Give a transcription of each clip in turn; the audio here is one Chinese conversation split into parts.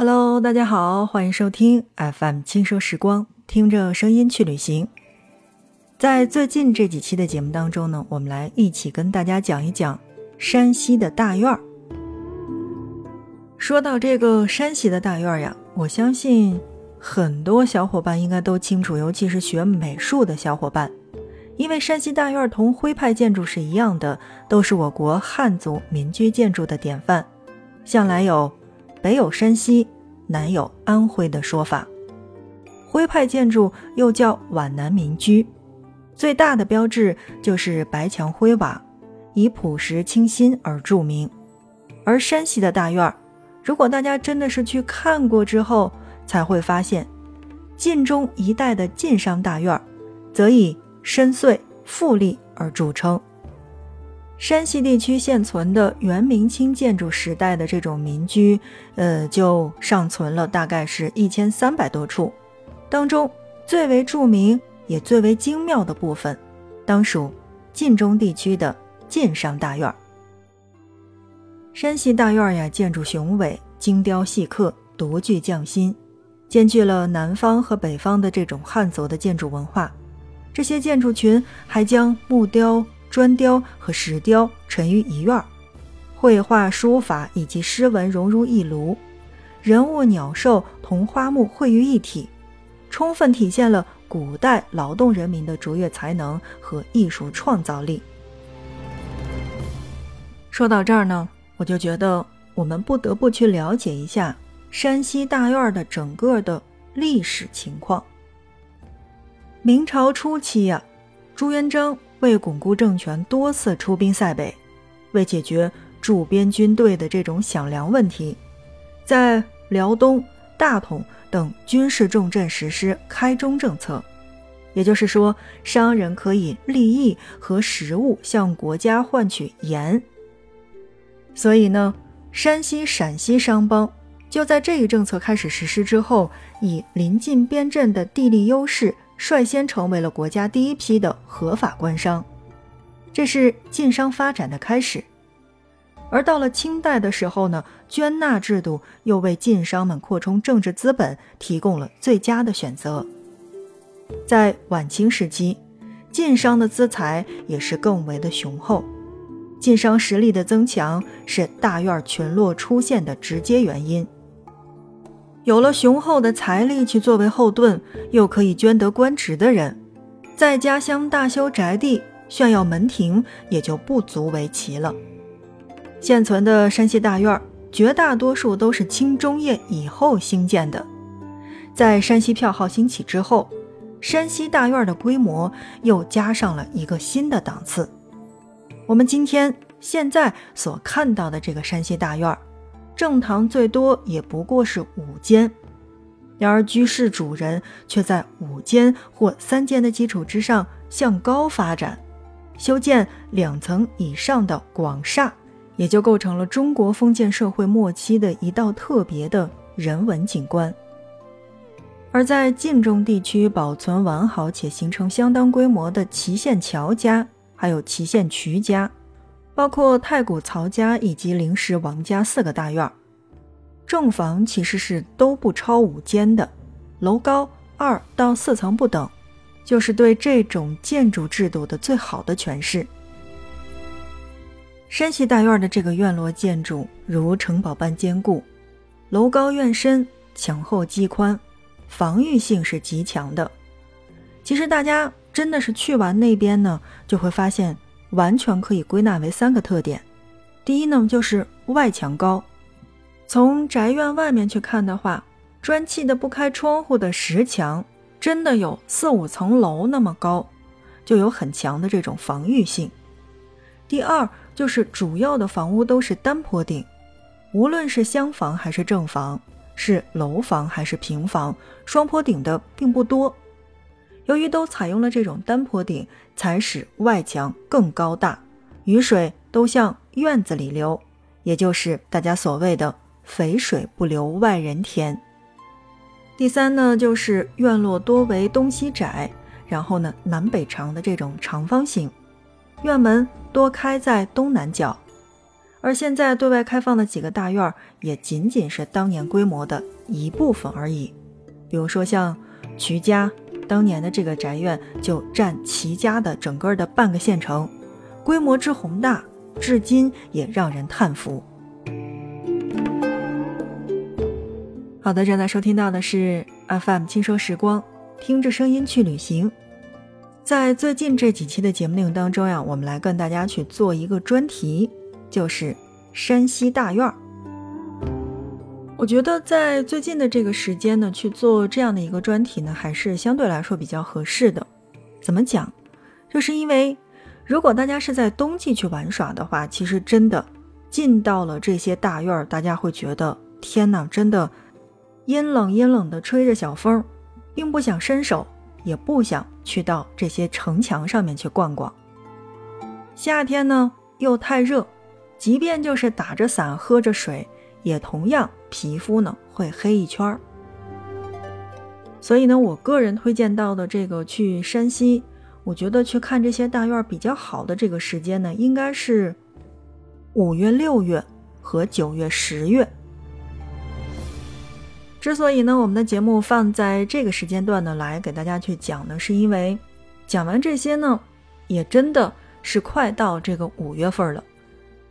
Hello，大家好，欢迎收听 FM 轻奢时光，听着声音去旅行。在最近这几期的节目当中呢，我们来一起跟大家讲一讲山西的大院儿。说到这个山西的大院儿呀，我相信很多小伙伴应该都清楚，尤其是学美术的小伙伴，因为山西大院儿同徽派建筑是一样的，都是我国汉族民居建筑的典范，向来有。北有山西，南有安徽的说法。徽派建筑又叫皖南民居，最大的标志就是白墙灰瓦，以朴实清新而著名。而山西的大院儿，如果大家真的是去看过之后，才会发现，晋中一带的晋商大院儿，则以深邃富丽而著称。山西地区现存的元明清建筑时代的这种民居，呃，就尚存了大概是一千三百多处，当中最为著名也最为精妙的部分，当属晋中地区的晋商大院。山西大院呀，建筑雄伟，精雕细刻，独具匠心，兼具了南方和北方的这种汉族的建筑文化。这些建筑群还将木雕。砖雕和石雕陈于一院儿，绘画、书法以及诗文融入一炉，人物、鸟兽同花木汇于一体，充分体现了古代劳动人民的卓越才能和艺术创造力。说到这儿呢，我就觉得我们不得不去了解一下山西大院的整个的历史情况。明朝初期呀，朱元璋。为巩固政权，多次出兵塞北，为解决驻边军队的这种饷粮问题，在辽东、大同等军事重镇实施开中政策，也就是说，商人可以利益和实物向国家换取盐。所以呢，山西、陕西商帮就在这一政策开始实施之后，以临近边镇的地利优势。率先成为了国家第一批的合法官商，这是晋商发展的开始。而到了清代的时候呢，捐纳制度又为晋商们扩充政治资本提供了最佳的选择。在晚清时期，晋商的资财也是更为的雄厚，晋商实力的增强是大院群落出现的直接原因。有了雄厚的财力去作为后盾，又可以捐得官职的人，在家乡大修宅地、炫耀门庭，也就不足为奇了。现存的山西大院，绝大多数都是清中叶以后兴建的。在山西票号兴起之后，山西大院的规模又加上了一个新的档次。我们今天现在所看到的这个山西大院。正堂最多也不过是五间，然而居室主人却在五间或三间的基础之上向高发展，修建两层以上的广厦，也就构成了中国封建社会末期的一道特别的人文景观。而在晋中地区保存完好且形成相当规模的祁县乔家，还有祁县瞿家。包括太古曹家以及灵石王家四个大院，正房其实是都不超五间的，楼高二到四层不等，就是对这种建筑制度的最好的诠释。山西大院的这个院落建筑如城堡般坚固，楼高院深，墙厚基宽，防御性是极强的。其实大家真的是去完那边呢，就会发现。完全可以归纳为三个特点。第一呢，就是外墙高。从宅院外面去看的话，砖砌的不开窗户的石墙，真的有四五层楼那么高，就有很强的这种防御性。第二，就是主要的房屋都是单坡顶，无论是厢房还是正房，是楼房还是平房，双坡顶的并不多。由于都采用了这种单坡顶，才使外墙更高大，雨水都向院子里流，也就是大家所谓的“肥水不流外人田”。第三呢，就是院落多为东西窄，然后呢南北长的这种长方形，院门多开在东南角，而现在对外开放的几个大院儿，也仅仅是当年规模的一部分而已。比如说像瞿家当年的这个宅院，就占齐家的整个的半个县城，规模之宏大，至今也让人叹服。好的，正在收听到的是 FM 轻说时光，听着声音去旅行。在最近这几期的节目内容当中呀，我们来跟大家去做一个专题。就是山西大院儿，我觉得在最近的这个时间呢，去做这样的一个专题呢，还是相对来说比较合适的。怎么讲？就是因为如果大家是在冬季去玩耍的话，其实真的进到了这些大院儿，大家会觉得天哪，真的阴冷阴冷的，吹着小风，并不想伸手，也不想去到这些城墙上面去逛逛。夏天呢，又太热。即便就是打着伞喝着水，也同样皮肤呢会黑一圈儿。所以呢，我个人推荐到的这个去山西，我觉得去看这些大院比较好的这个时间呢，应该是五月、六月和九月、十月。之所以呢，我们的节目放在这个时间段呢来给大家去讲呢，是因为讲完这些呢，也真的是快到这个五月份了。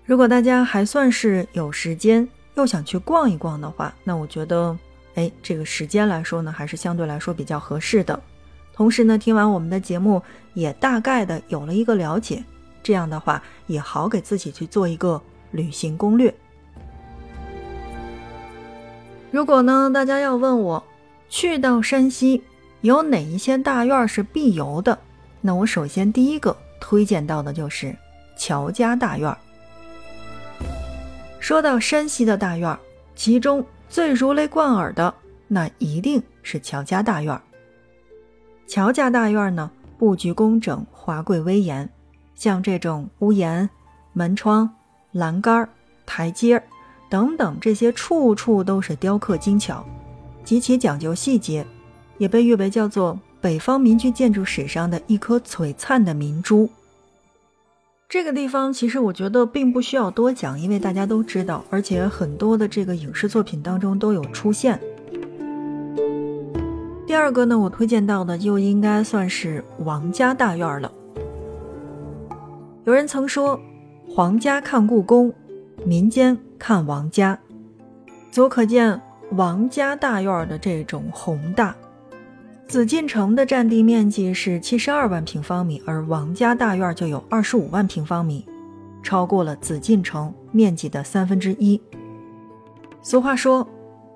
如果大家还算是有时间，又想去逛一逛的话，那我觉得，哎，这个时间来说呢，还是相对来说比较合适的。同时呢，听完我们的节目，也大概的有了一个了解，这样的话也好给自己去做一个旅行攻略。如果呢，大家要问我，去到山西有哪一些大院是必游的，那我首先第一个推荐到的就是乔家大院。说到山西的大院儿，其中最如雷贯耳的，那一定是乔家大院儿。乔家大院儿呢，布局工整，华贵威严，像这种屋檐、门窗、栏杆、台阶等等这些，处处都是雕刻精巧，极其讲究细节，也被誉为叫做北方民居建筑史上的一颗璀璨的明珠。这个地方其实我觉得并不需要多讲，因为大家都知道，而且很多的这个影视作品当中都有出现。第二个呢，我推荐到的就应该算是王家大院了。有人曾说，皇家看故宫，民间看王家，足可见王家大院的这种宏大。紫禁城的占地面积是七十二万平方米，而王家大院就有二十五万平方米，超过了紫禁城面积的三分之一。俗话说：“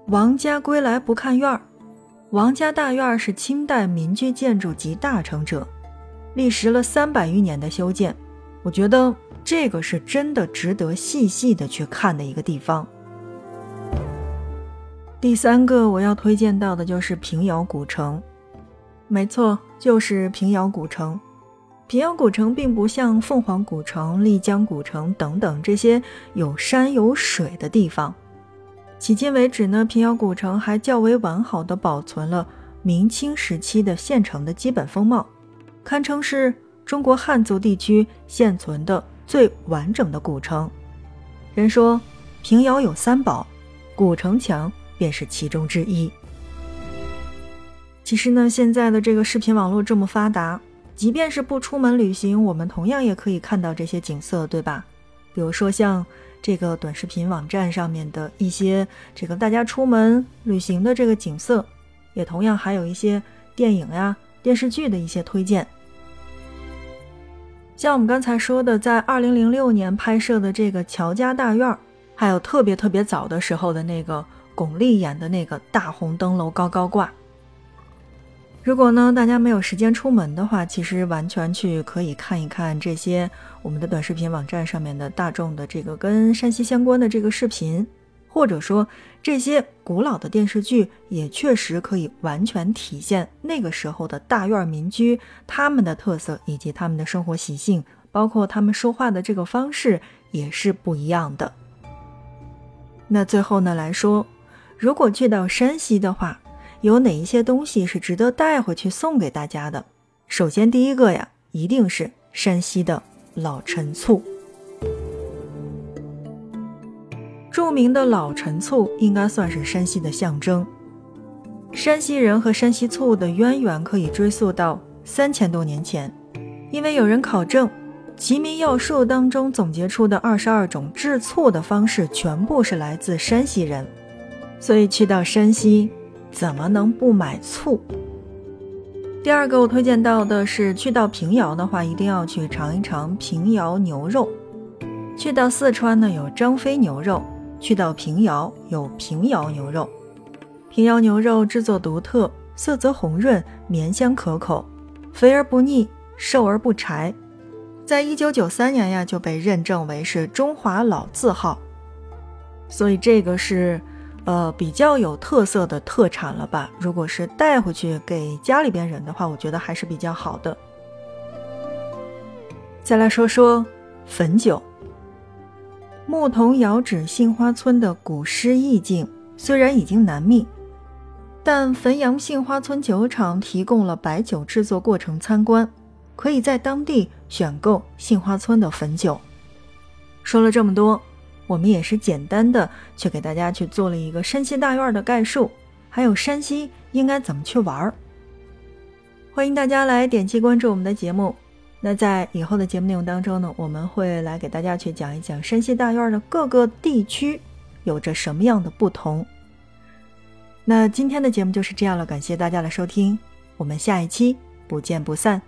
王家归来不看院。”王家大院是清代民居建筑集大成者，历时了三百余年的修建。我觉得这个是真的值得细细的去看的一个地方。第三个我要推荐到的就是平遥古城。没错，就是平遥古城。平遥古城并不像凤凰古城、丽江古城等等这些有山有水的地方。迄今为止呢，平遥古城还较为完好的保存了明清时期的县城的基本风貌，堪称是中国汉族地区现存的最完整的古城。人说平遥有三宝，古城墙便是其中之一。其实呢，现在的这个视频网络这么发达，即便是不出门旅行，我们同样也可以看到这些景色，对吧？比如说像这个短视频网站上面的一些这个大家出门旅行的这个景色，也同样还有一些电影呀、电视剧的一些推荐。像我们刚才说的，在二零零六年拍摄的这个乔家大院，还有特别特别早的时候的那个巩俐演的那个大红灯笼高高挂。如果呢，大家没有时间出门的话，其实完全去可以看一看这些我们的短视频网站上面的大众的这个跟山西相关的这个视频，或者说这些古老的电视剧，也确实可以完全体现那个时候的大院民居他们的特色以及他们的生活习性，包括他们说话的这个方式也是不一样的。那最后呢来说，如果去到山西的话，有哪一些东西是值得带回去送给大家的？首先，第一个呀，一定是山西的老陈醋。著名的老陈醋应该算是山西的象征。山西人和山西醋的渊源可以追溯到三千多年前，因为有人考证，《齐民要术》当中总结出的二十二种制醋的方式全部是来自山西人，所以去到山西，怎么能不买醋？第二个我推荐到的是，去到平遥的话，一定要去尝一尝平遥牛肉。去到四川呢，有张飞牛肉。去到平遥有平遥牛肉，平遥牛肉制作独特，色泽红润，绵香可口，肥而不腻，瘦而不柴。在一九九三年呀就被认证为是中华老字号，所以这个是呃比较有特色的特产了吧？如果是带回去给家里边人的话，我觉得还是比较好的。再来说说汾酒。牧童遥指杏花村的古诗意境虽然已经难觅，但汾阳杏花村酒厂提供了白酒制作过程参观，可以在当地选购杏花村的汾酒。说了这么多，我们也是简单的去给大家去做了一个山西大院的概述，还有山西应该怎么去玩儿。欢迎大家来点击关注我们的节目。那在以后的节目内容当中呢，我们会来给大家去讲一讲山西大院的各个地区有着什么样的不同。那今天的节目就是这样了，感谢大家的收听，我们下一期不见不散。